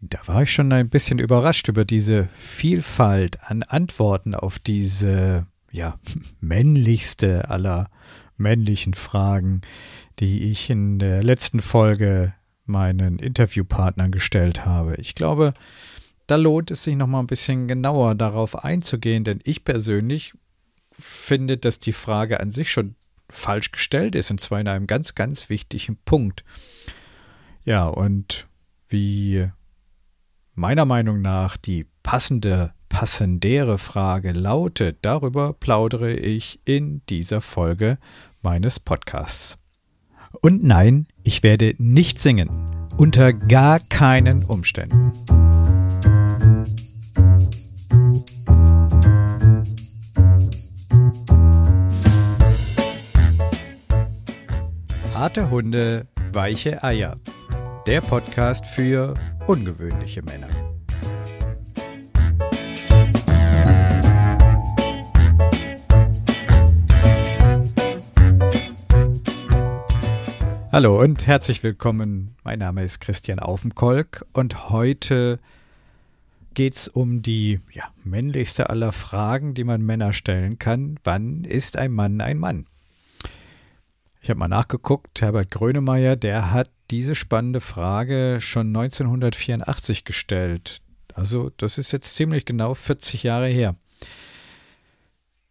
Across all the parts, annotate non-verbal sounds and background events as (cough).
Da war ich schon ein bisschen überrascht über diese Vielfalt an Antworten auf diese, ja, (laughs) männlichste aller männlichen Fragen, die ich in der letzten Folge meinen Interviewpartnern gestellt habe. Ich glaube, da lohnt es sich noch mal ein bisschen genauer darauf einzugehen, denn ich persönlich finde, dass die Frage an sich schon falsch gestellt ist, und zwar in einem ganz, ganz wichtigen Punkt. Ja, und wie meiner Meinung nach die passende, passendere Frage lautet, darüber plaudere ich in dieser Folge meines Podcasts. Und nein, ich werde nicht singen. Unter gar keinen Umständen. Harte Hunde, weiche Eier. Der Podcast für ungewöhnliche Männer. Hallo und herzlich willkommen. Mein Name ist Christian Aufenkolk und heute geht es um die ja, männlichste aller Fragen, die man Männer stellen kann. Wann ist ein Mann ein Mann? Ich habe mal nachgeguckt, Herbert Grönemeyer, der hat diese spannende Frage schon 1984 gestellt. Also das ist jetzt ziemlich genau 40 Jahre her.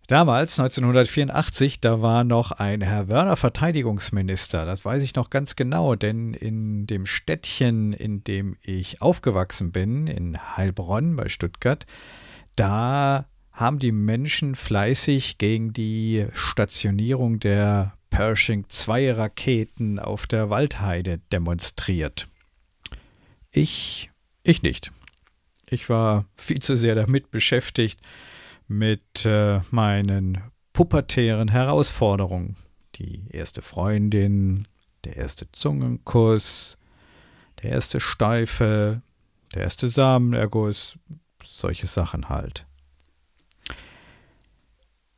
Damals, 1984, da war noch ein Herr Wörner Verteidigungsminister. Das weiß ich noch ganz genau, denn in dem Städtchen, in dem ich aufgewachsen bin, in Heilbronn bei Stuttgart, da haben die Menschen fleißig gegen die Stationierung der Pershing 2 Raketen auf der Waldheide demonstriert. Ich, ich nicht. Ich war viel zu sehr damit beschäftigt, mit äh, meinen pubertären Herausforderungen. Die erste Freundin, der erste Zungenkuss, der erste Steife, der erste Samenerguss, solche Sachen halt.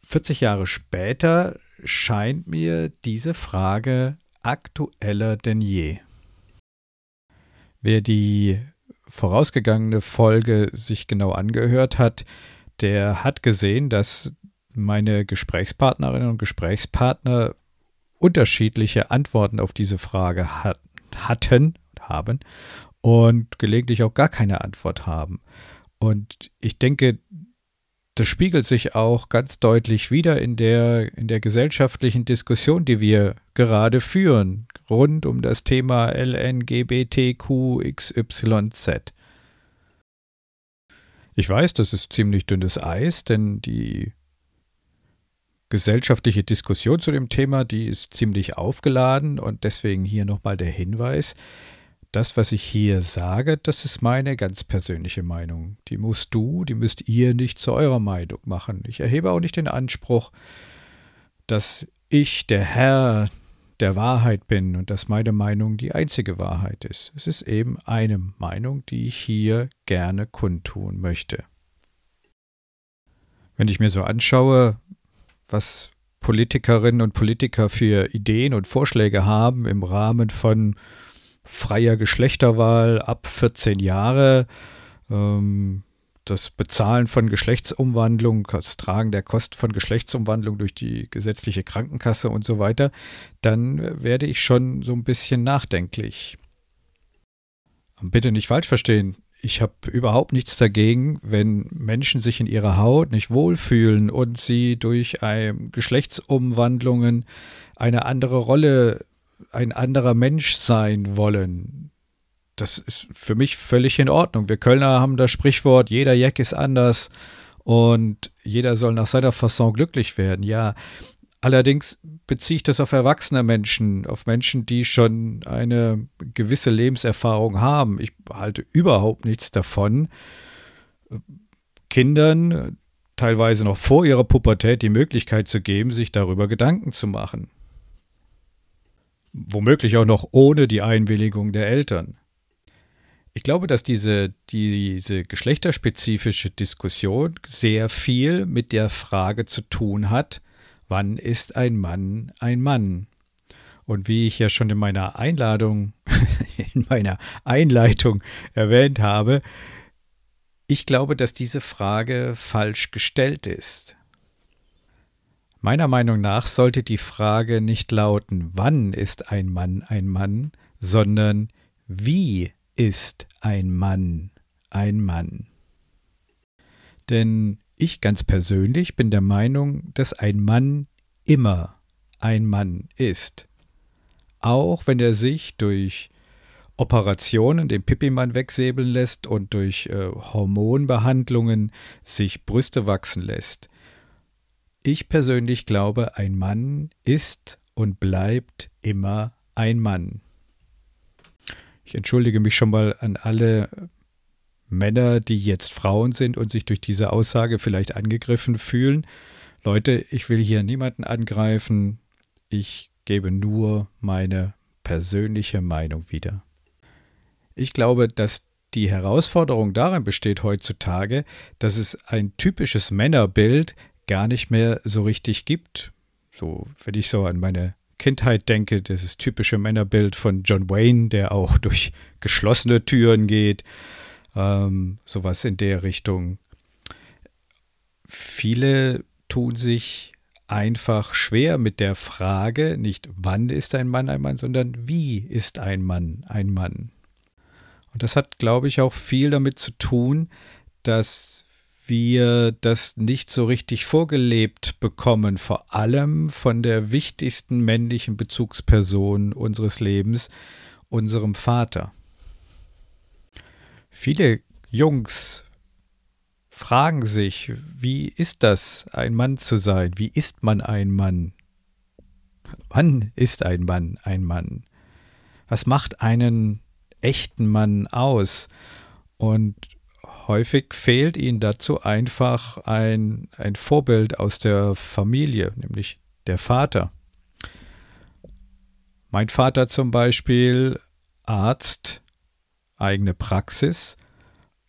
40 Jahre später scheint mir diese Frage aktueller denn je. Wer die vorausgegangene Folge sich genau angehört hat, der hat gesehen, dass meine Gesprächspartnerinnen und Gesprächspartner unterschiedliche Antworten auf diese Frage hat, hatten, haben und gelegentlich auch gar keine Antwort haben. Und ich denke, das spiegelt sich auch ganz deutlich wieder in der, in der gesellschaftlichen Diskussion, die wir gerade führen, rund um das Thema LNGBTQXYZ. Ich weiß, das ist ziemlich dünnes Eis, denn die gesellschaftliche Diskussion zu dem Thema, die ist ziemlich aufgeladen und deswegen hier nochmal der Hinweis. Das, was ich hier sage, das ist meine ganz persönliche Meinung. Die musst du, die müsst ihr nicht zu eurer Meinung machen. Ich erhebe auch nicht den Anspruch, dass ich, der Herr der Wahrheit bin und dass meine Meinung die einzige Wahrheit ist. Es ist eben eine Meinung, die ich hier gerne kundtun möchte. Wenn ich mir so anschaue, was Politikerinnen und Politiker für Ideen und Vorschläge haben im Rahmen von freier Geschlechterwahl ab 14 Jahre, ähm, das Bezahlen von Geschlechtsumwandlung, das Tragen der Kosten von Geschlechtsumwandlung durch die gesetzliche Krankenkasse und so weiter, dann werde ich schon so ein bisschen nachdenklich. Bitte nicht falsch verstehen. Ich habe überhaupt nichts dagegen, wenn Menschen sich in ihrer Haut nicht wohlfühlen und sie durch Geschlechtsumwandlungen eine andere Rolle, ein anderer Mensch sein wollen das ist für mich völlig in Ordnung. Wir Kölner haben das Sprichwort, jeder Jack ist anders und jeder soll nach seiner Fasson glücklich werden. Ja, allerdings beziehe ich das auf erwachsene Menschen, auf Menschen, die schon eine gewisse Lebenserfahrung haben. Ich halte überhaupt nichts davon, Kindern teilweise noch vor ihrer Pubertät die Möglichkeit zu geben, sich darüber Gedanken zu machen. Womöglich auch noch ohne die Einwilligung der Eltern. Ich glaube, dass diese, diese geschlechterspezifische Diskussion sehr viel mit der Frage zu tun hat, wann ist ein Mann ein Mann? Und wie ich ja schon in meiner Einladung (laughs) in meiner Einleitung erwähnt habe, ich glaube, dass diese Frage falsch gestellt ist. Meiner Meinung nach sollte die Frage nicht lauten, wann ist ein Mann ein Mann, sondern wie ist ein Mann ein Mann. Denn ich ganz persönlich bin der Meinung, dass ein Mann immer ein Mann ist. Auch wenn er sich durch Operationen den Pippimann wegsäbeln lässt und durch äh, Hormonbehandlungen sich Brüste wachsen lässt. Ich persönlich glaube, ein Mann ist und bleibt immer ein Mann. Ich entschuldige mich schon mal an alle Männer, die jetzt Frauen sind und sich durch diese Aussage vielleicht angegriffen fühlen. Leute, ich will hier niemanden angreifen. Ich gebe nur meine persönliche Meinung wieder. Ich glaube, dass die Herausforderung darin besteht heutzutage, dass es ein typisches Männerbild gar nicht mehr so richtig gibt. So, wenn ich so an meine Kindheit denke, dieses typische Männerbild von John Wayne, der auch (laughs) durch geschlossene Türen geht, ähm, sowas in der Richtung. Viele tun sich einfach schwer mit der Frage, nicht wann ist ein Mann ein Mann, sondern wie ist ein Mann ein Mann. Und das hat, glaube ich, auch viel damit zu tun, dass wir das nicht so richtig vorgelebt bekommen, vor allem von der wichtigsten männlichen Bezugsperson unseres Lebens, unserem Vater. Viele Jungs fragen sich, wie ist das, ein Mann zu sein? Wie ist man ein Mann? Wann ist ein Mann ein Mann? Was macht einen echten Mann aus. Und häufig fehlt ihnen dazu einfach ein, ein Vorbild aus der Familie, nämlich der Vater. Mein Vater zum Beispiel, Arzt, eigene Praxis,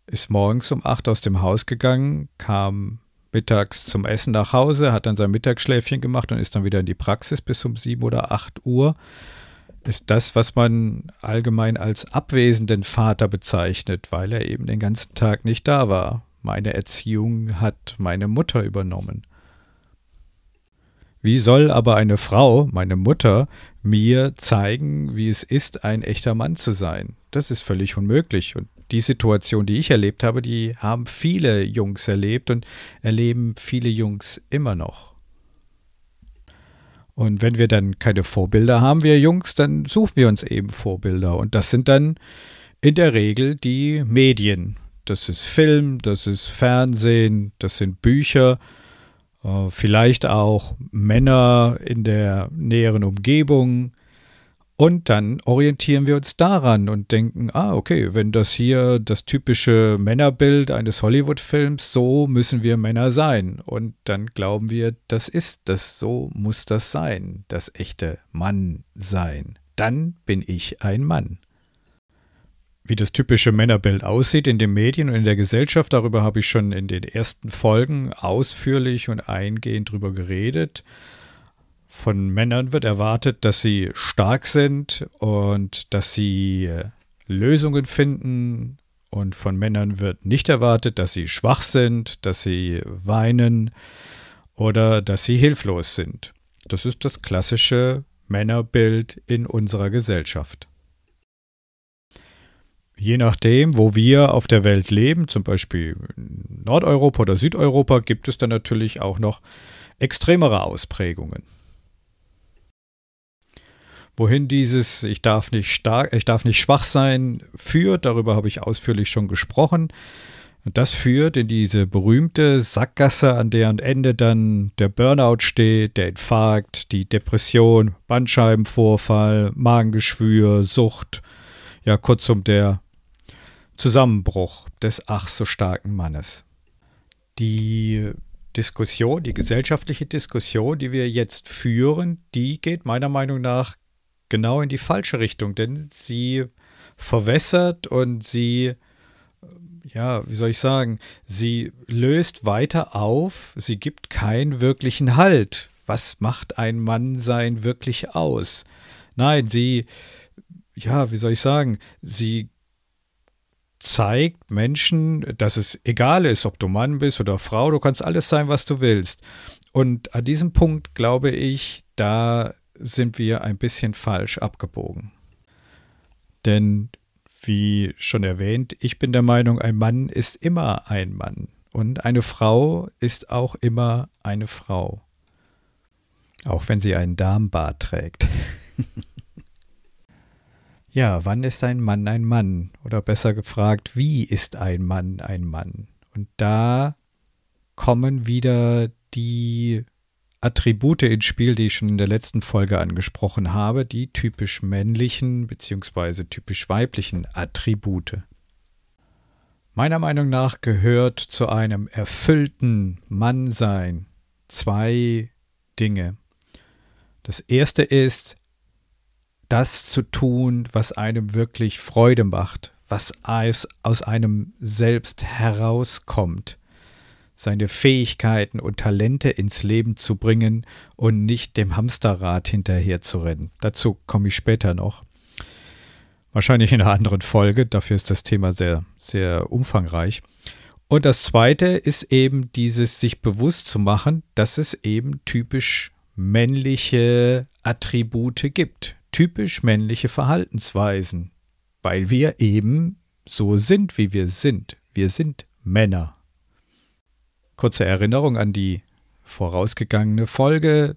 ist morgens um acht aus dem Haus gegangen, kam mittags zum Essen nach Hause, hat dann sein Mittagsschläfchen gemacht und ist dann wieder in die Praxis bis um sieben oder acht Uhr ist das, was man allgemein als abwesenden Vater bezeichnet, weil er eben den ganzen Tag nicht da war. Meine Erziehung hat meine Mutter übernommen. Wie soll aber eine Frau, meine Mutter, mir zeigen, wie es ist, ein echter Mann zu sein? Das ist völlig unmöglich. Und die Situation, die ich erlebt habe, die haben viele Jungs erlebt und erleben viele Jungs immer noch. Und wenn wir dann keine Vorbilder haben, wir Jungs, dann suchen wir uns eben Vorbilder. Und das sind dann in der Regel die Medien. Das ist Film, das ist Fernsehen, das sind Bücher, äh, vielleicht auch Männer in der näheren Umgebung, und dann orientieren wir uns daran und denken, ah, okay, wenn das hier das typische Männerbild eines Hollywood-Films, so müssen wir Männer sein. Und dann glauben wir, das ist das, so muss das sein, das echte Mann sein. Dann bin ich ein Mann. Wie das typische Männerbild aussieht in den Medien und in der Gesellschaft, darüber habe ich schon in den ersten Folgen ausführlich und eingehend drüber geredet. Von Männern wird erwartet, dass sie stark sind und dass sie äh, Lösungen finden. Und von Männern wird nicht erwartet, dass sie schwach sind, dass sie weinen oder dass sie hilflos sind. Das ist das klassische Männerbild in unserer Gesellschaft. Je nachdem, wo wir auf der Welt leben, zum Beispiel Nordeuropa oder Südeuropa, gibt es dann natürlich auch noch extremere Ausprägungen. Wohin dieses Ich darf nicht stark, ich darf nicht schwach sein führt, darüber habe ich ausführlich schon gesprochen. Und das führt in diese berühmte Sackgasse, an deren Ende dann der Burnout steht, der Infarkt, die Depression, Bandscheibenvorfall, Magengeschwür, Sucht, ja kurzum der Zusammenbruch des ach so starken Mannes. Die Diskussion, die gesellschaftliche Diskussion, die wir jetzt führen, die geht meiner Meinung nach genau in die falsche Richtung, denn sie verwässert und sie, ja, wie soll ich sagen, sie löst weiter auf, sie gibt keinen wirklichen Halt. Was macht ein Mannsein wirklich aus? Nein, sie ja, wie soll ich sagen, sie zeigt Menschen, dass es egal ist, ob du Mann bist oder Frau, du kannst alles sein, was du willst. Und an diesem Punkt glaube ich, da sind wir ein bisschen falsch abgebogen. Denn, wie schon erwähnt, ich bin der Meinung, ein Mann ist immer ein Mann und eine Frau ist auch immer eine Frau. Auch wenn sie einen Darmbart trägt. (laughs) ja, wann ist ein Mann ein Mann? Oder besser gefragt, wie ist ein Mann ein Mann? Und da kommen wieder die Attribute ins Spiel, die ich schon in der letzten Folge angesprochen habe, die typisch männlichen bzw. typisch weiblichen Attribute. Meiner Meinung nach gehört zu einem erfüllten Mannsein zwei Dinge. Das erste ist, das zu tun, was einem wirklich Freude macht, was aus einem selbst herauskommt seine Fähigkeiten und Talente ins Leben zu bringen und nicht dem Hamsterrad hinterher zu rennen. Dazu komme ich später noch. Wahrscheinlich in einer anderen Folge, dafür ist das Thema sehr, sehr umfangreich. Und das zweite ist eben dieses sich bewusst zu machen, dass es eben typisch männliche Attribute gibt, typisch männliche Verhaltensweisen, weil wir eben so sind, wie wir sind. Wir sind Männer. Kurze Erinnerung an die vorausgegangene Folge.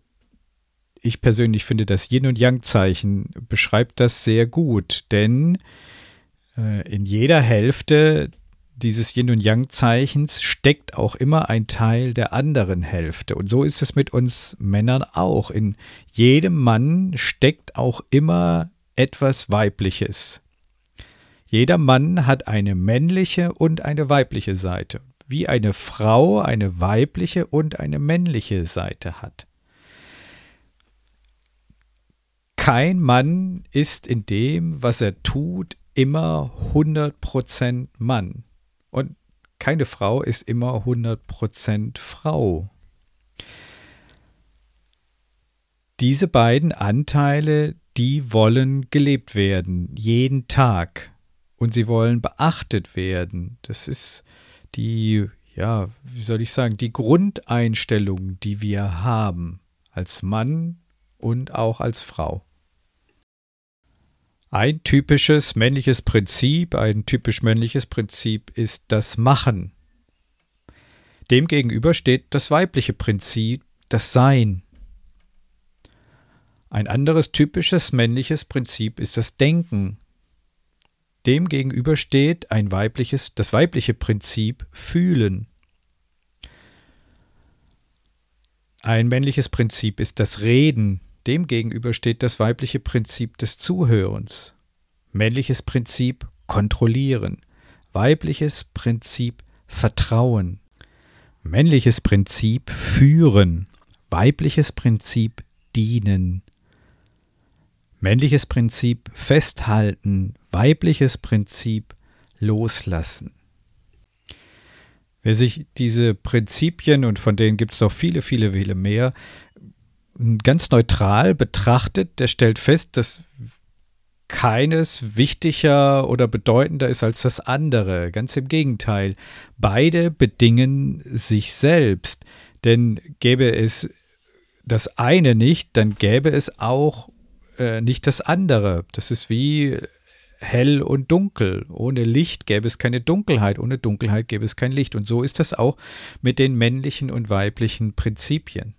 Ich persönlich finde, das Yin- und Yang-Zeichen beschreibt das sehr gut, denn äh, in jeder Hälfte dieses Yin- und Yang-Zeichens steckt auch immer ein Teil der anderen Hälfte. Und so ist es mit uns Männern auch. In jedem Mann steckt auch immer etwas Weibliches. Jeder Mann hat eine männliche und eine weibliche Seite wie eine Frau eine weibliche und eine männliche Seite hat. Kein Mann ist in dem, was er tut, immer 100% Mann. Und keine Frau ist immer 100% Frau. Diese beiden Anteile, die wollen gelebt werden, jeden Tag. Und sie wollen beachtet werden. Das ist die, ja, wie soll ich sagen, die Grundeinstellung, die wir haben als Mann und auch als Frau. Ein typisches männliches Prinzip, ein typisch männliches Prinzip ist das Machen. Demgegenüber steht das weibliche Prinzip, das Sein. Ein anderes typisches männliches Prinzip ist das Denken. Dem gegenüber steht ein weibliches, das weibliche Prinzip fühlen. Ein männliches Prinzip ist das Reden, dem gegenüber steht das weibliche Prinzip des Zuhörens. Männliches Prinzip kontrollieren, weibliches Prinzip Vertrauen. Männliches Prinzip führen, weibliches Prinzip dienen. Männliches Prinzip festhalten, weibliches Prinzip loslassen. Wer sich diese Prinzipien, und von denen gibt es noch viele, viele, viele mehr, ganz neutral betrachtet, der stellt fest, dass keines wichtiger oder bedeutender ist als das andere. Ganz im Gegenteil. Beide bedingen sich selbst. Denn gäbe es das eine nicht, dann gäbe es auch äh, nicht das andere. Das ist wie hell und dunkel. Ohne Licht gäbe es keine Dunkelheit, ohne Dunkelheit gäbe es kein Licht. Und so ist das auch mit den männlichen und weiblichen Prinzipien.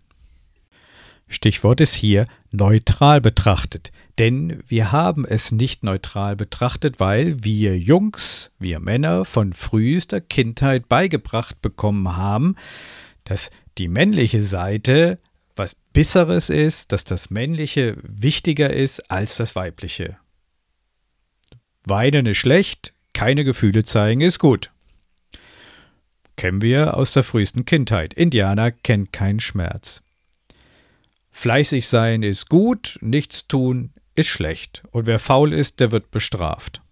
Stichwort ist hier neutral betrachtet. Denn wir haben es nicht neutral betrachtet, weil wir Jungs, wir Männer von frühester Kindheit beigebracht bekommen haben, dass die männliche Seite was Besseres ist, dass das Männliche wichtiger ist als das Weibliche. Weinen ist schlecht, keine Gefühle zeigen ist gut. Kennen wir aus der frühesten Kindheit. Indianer kennt keinen Schmerz. Fleißig sein ist gut, nichts tun ist schlecht. Und wer faul ist, der wird bestraft.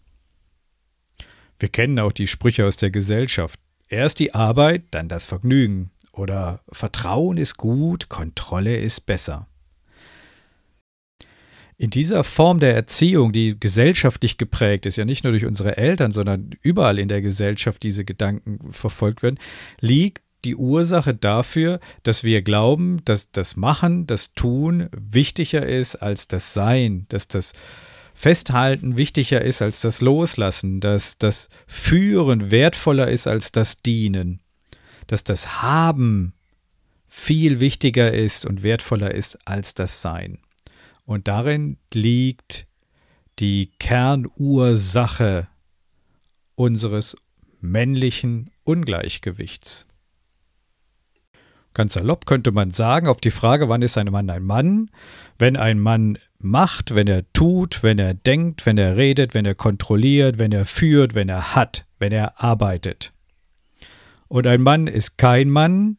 Wir kennen auch die Sprüche aus der Gesellschaft. Erst die Arbeit, dann das Vergnügen. Oder Vertrauen ist gut, Kontrolle ist besser. In dieser Form der Erziehung, die gesellschaftlich geprägt ist, ja nicht nur durch unsere Eltern, sondern überall in der Gesellschaft diese Gedanken verfolgt werden, liegt die Ursache dafür, dass wir glauben, dass das Machen, das Tun wichtiger ist als das Sein, dass das Festhalten wichtiger ist als das Loslassen, dass das Führen wertvoller ist als das Dienen, dass das Haben viel wichtiger ist und wertvoller ist als das Sein. Und darin liegt die Kernursache unseres männlichen Ungleichgewichts. Ganz salopp könnte man sagen, auf die Frage, wann ist ein Mann ein Mann, wenn ein Mann macht, wenn er tut, wenn er denkt, wenn er redet, wenn er kontrolliert, wenn er führt, wenn er hat, wenn er arbeitet. Und ein Mann ist kein Mann,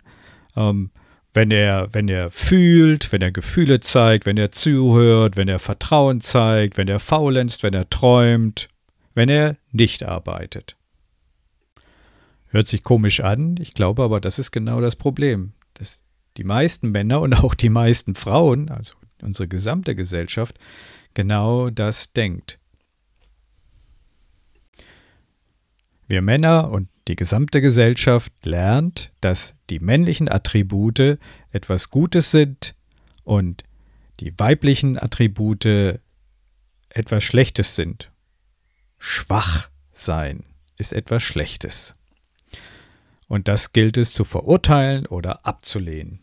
ähm, wenn er, wenn er fühlt, wenn er Gefühle zeigt, wenn er zuhört, wenn er Vertrauen zeigt, wenn er faulenzt, wenn er träumt, wenn er nicht arbeitet. Hört sich komisch an, ich glaube aber, das ist genau das Problem. Dass die meisten Männer und auch die meisten Frauen, also unsere gesamte Gesellschaft, genau das denkt. Wir Männer und die gesamte Gesellschaft lernt, dass die männlichen Attribute etwas Gutes sind und die weiblichen Attribute etwas Schlechtes sind. Schwach sein ist etwas Schlechtes. Und das gilt es zu verurteilen oder abzulehnen,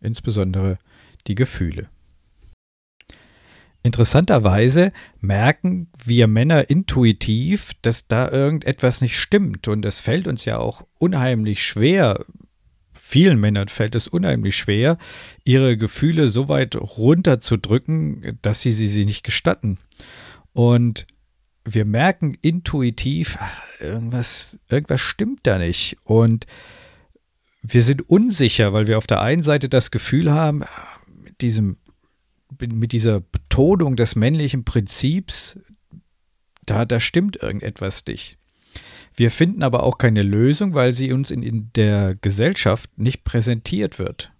insbesondere die Gefühle. Interessanterweise merken wir Männer intuitiv, dass da irgendetwas nicht stimmt. Und es fällt uns ja auch unheimlich schwer, vielen Männern fällt es unheimlich schwer, ihre Gefühle so weit runterzudrücken, dass sie sie nicht gestatten. Und wir merken intuitiv, irgendwas, irgendwas stimmt da nicht. Und wir sind unsicher, weil wir auf der einen Seite das Gefühl haben, mit diesem mit dieser Betonung des männlichen Prinzips, da, da stimmt irgendetwas nicht. Wir finden aber auch keine Lösung, weil sie uns in, in der Gesellschaft nicht präsentiert wird.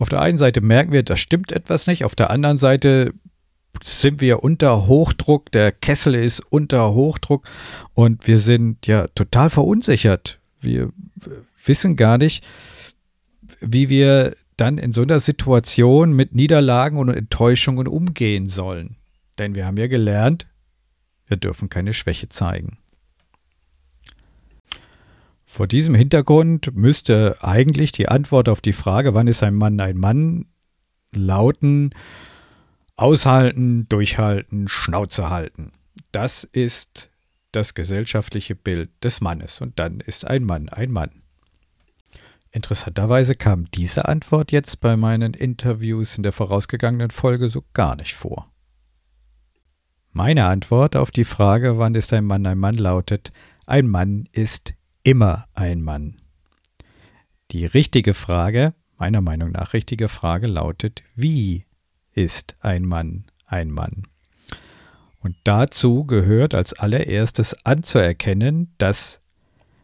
Auf der einen Seite merken wir, da stimmt etwas nicht, auf der anderen Seite sind wir unter Hochdruck, der Kessel ist unter Hochdruck und wir sind ja total verunsichert. Wir wissen gar nicht, wie wir dann in so einer Situation mit Niederlagen und Enttäuschungen umgehen sollen. Denn wir haben ja gelernt, wir dürfen keine Schwäche zeigen. Vor diesem Hintergrund müsste eigentlich die Antwort auf die Frage, wann ist ein Mann ein Mann, lauten, aushalten, durchhalten, Schnauze halten. Das ist das gesellschaftliche Bild des Mannes und dann ist ein Mann ein Mann. Interessanterweise kam diese Antwort jetzt bei meinen Interviews in der vorausgegangenen Folge so gar nicht vor. Meine Antwort auf die Frage, wann ist ein Mann ein Mann, lautet, ein Mann ist immer ein Mann. Die richtige Frage, meiner Meinung nach richtige Frage lautet, wie ist ein Mann ein Mann? Und dazu gehört als allererstes anzuerkennen, dass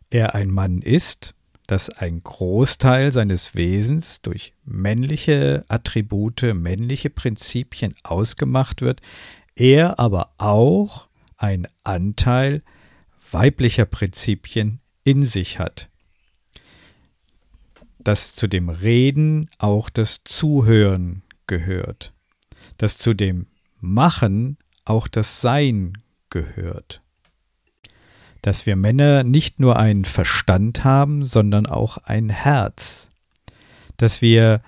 er ein Mann ist dass ein Großteil seines Wesens durch männliche Attribute, männliche Prinzipien ausgemacht wird, er aber auch einen Anteil weiblicher Prinzipien in sich hat. Dass zu dem Reden auch das Zuhören gehört, dass zu dem Machen auch das Sein gehört dass wir Männer nicht nur einen Verstand haben, sondern auch ein Herz, dass wir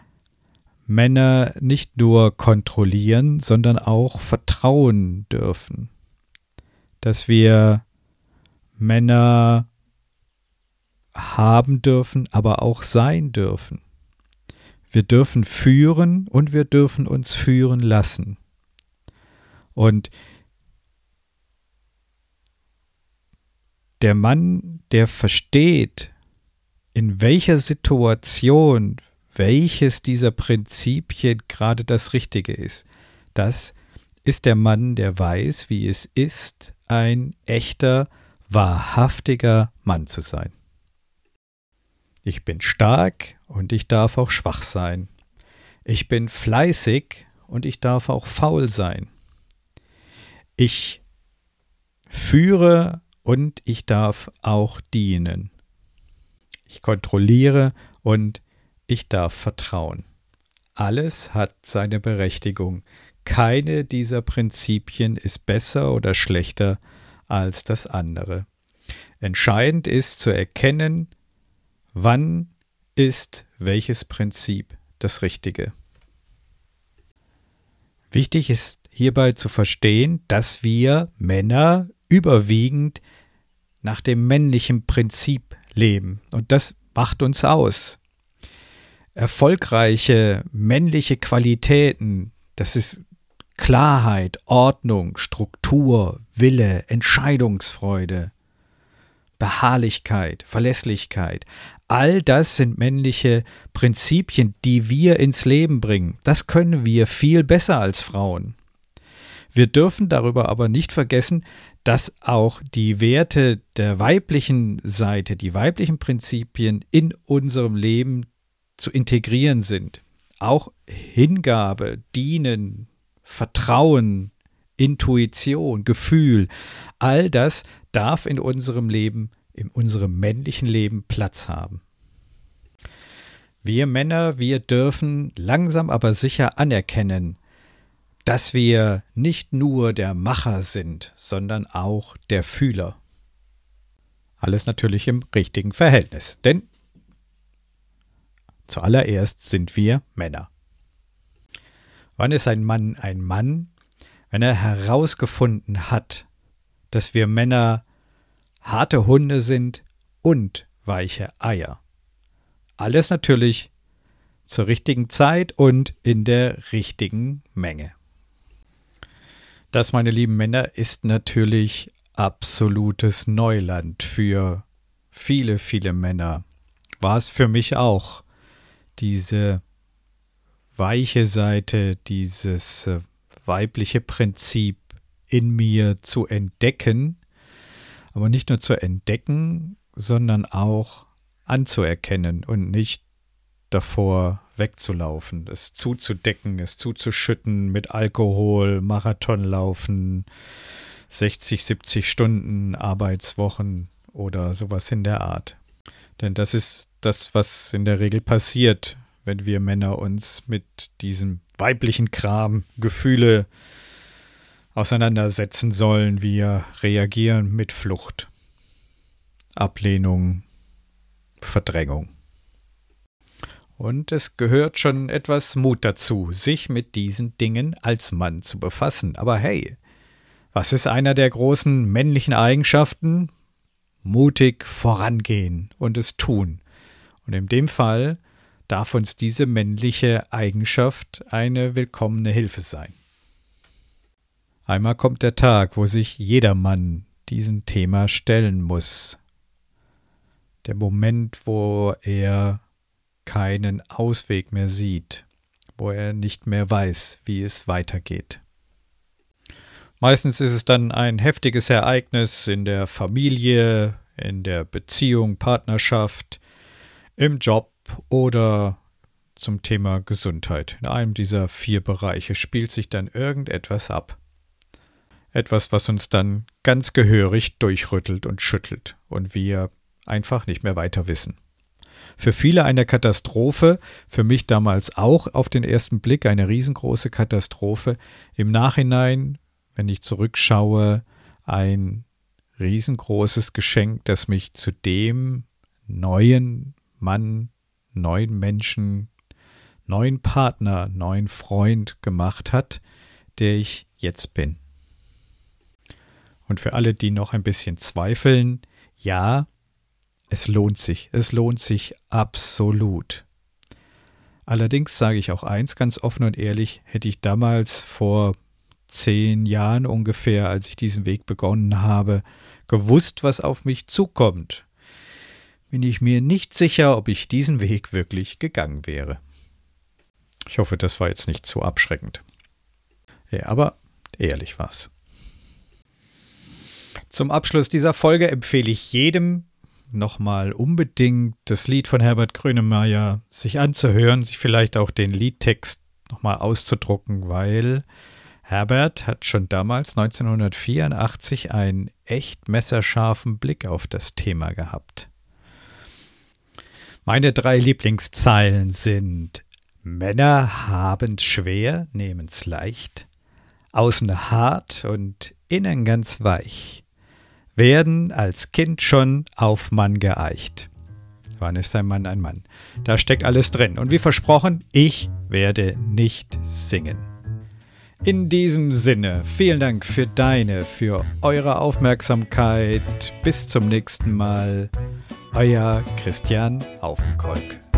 Männer nicht nur kontrollieren, sondern auch vertrauen dürfen, dass wir Männer haben dürfen, aber auch sein dürfen. Wir dürfen führen und wir dürfen uns führen lassen. Und der Mann, der versteht, in welcher Situation welches dieser Prinzipien gerade das Richtige ist, das ist der Mann, der weiß, wie es ist, ein echter, wahrhaftiger Mann zu sein. Ich bin stark und ich darf auch schwach sein. Ich bin fleißig und ich darf auch faul sein. Ich führe und ich darf auch dienen. Ich kontrolliere und ich darf vertrauen. Alles hat seine Berechtigung. Keine dieser Prinzipien ist besser oder schlechter als das andere. Entscheidend ist zu erkennen, wann ist welches Prinzip das Richtige. Wichtig ist hierbei zu verstehen, dass wir Männer überwiegend nach dem männlichen Prinzip leben. Und das macht uns aus. Erfolgreiche männliche Qualitäten, das ist Klarheit, Ordnung, Struktur, Wille, Entscheidungsfreude, Beharrlichkeit, Verlässlichkeit. All das sind männliche Prinzipien, die wir ins Leben bringen. Das können wir viel besser als Frauen. Wir dürfen darüber aber nicht vergessen, dass auch die Werte der weiblichen Seite, die weiblichen Prinzipien in unserem Leben zu integrieren sind. Auch Hingabe, Dienen, Vertrauen, Intuition, Gefühl, all das darf in unserem Leben, in unserem männlichen Leben Platz haben. Wir Männer, wir dürfen langsam aber sicher anerkennen, dass wir nicht nur der Macher sind, sondern auch der Fühler. Alles natürlich im richtigen Verhältnis, denn zuallererst sind wir Männer. Wann ist ein Mann ein Mann? Wenn er herausgefunden hat, dass wir Männer harte Hunde sind und weiche Eier. Alles natürlich zur richtigen Zeit und in der richtigen Menge. Das, meine lieben Männer, ist natürlich absolutes Neuland für viele, viele Männer. War es für mich auch, diese weiche Seite, dieses weibliche Prinzip in mir zu entdecken, aber nicht nur zu entdecken, sondern auch anzuerkennen und nicht davor wegzulaufen, es zuzudecken, es zuzuschütten mit Alkohol, Marathonlaufen, 60, 70 Stunden Arbeitswochen oder sowas in der Art. Denn das ist das, was in der Regel passiert, wenn wir Männer uns mit diesem weiblichen Kram, Gefühle auseinandersetzen sollen. Wir reagieren mit Flucht, Ablehnung, Verdrängung. Und es gehört schon etwas Mut dazu, sich mit diesen Dingen als Mann zu befassen. Aber hey, was ist einer der großen männlichen Eigenschaften? Mutig vorangehen und es tun. Und in dem Fall darf uns diese männliche Eigenschaft eine willkommene Hilfe sein. Einmal kommt der Tag, wo sich jeder Mann diesem Thema stellen muss. Der Moment, wo er keinen Ausweg mehr sieht, wo er nicht mehr weiß, wie es weitergeht. Meistens ist es dann ein heftiges Ereignis in der Familie, in der Beziehung, Partnerschaft, im Job oder zum Thema Gesundheit. In einem dieser vier Bereiche spielt sich dann irgendetwas ab. Etwas, was uns dann ganz gehörig durchrüttelt und schüttelt und wir einfach nicht mehr weiter wissen für viele eine Katastrophe, für mich damals auch auf den ersten Blick eine riesengroße Katastrophe. Im Nachhinein, wenn ich zurückschaue, ein riesengroßes Geschenk, das mich zu dem neuen Mann, neuen Menschen, neuen Partner, neuen Freund gemacht hat, der ich jetzt bin. Und für alle, die noch ein bisschen zweifeln, ja, es lohnt sich, es lohnt sich absolut. Allerdings sage ich auch eins ganz offen und ehrlich, hätte ich damals vor zehn Jahren ungefähr, als ich diesen Weg begonnen habe, gewusst, was auf mich zukommt, bin ich mir nicht sicher, ob ich diesen Weg wirklich gegangen wäre. Ich hoffe, das war jetzt nicht zu abschreckend. Ja, aber ehrlich war's. Zum Abschluss dieser Folge empfehle ich jedem, nochmal unbedingt das Lied von Herbert Grönemeyer sich anzuhören, sich vielleicht auch den Liedtext nochmal auszudrucken, weil Herbert hat schon damals 1984 einen echt messerscharfen Blick auf das Thema gehabt. Meine drei Lieblingszeilen sind Männer haben's schwer, nehmen's leicht, außen hart und innen ganz weich, werden als Kind schon auf Mann geeicht. Wann ist ein Mann ein Mann? Da steckt alles drin. Und wie versprochen, ich werde nicht singen. In diesem Sinne, vielen Dank für deine, für eure Aufmerksamkeit. Bis zum nächsten Mal. Euer Christian Aufenkolk.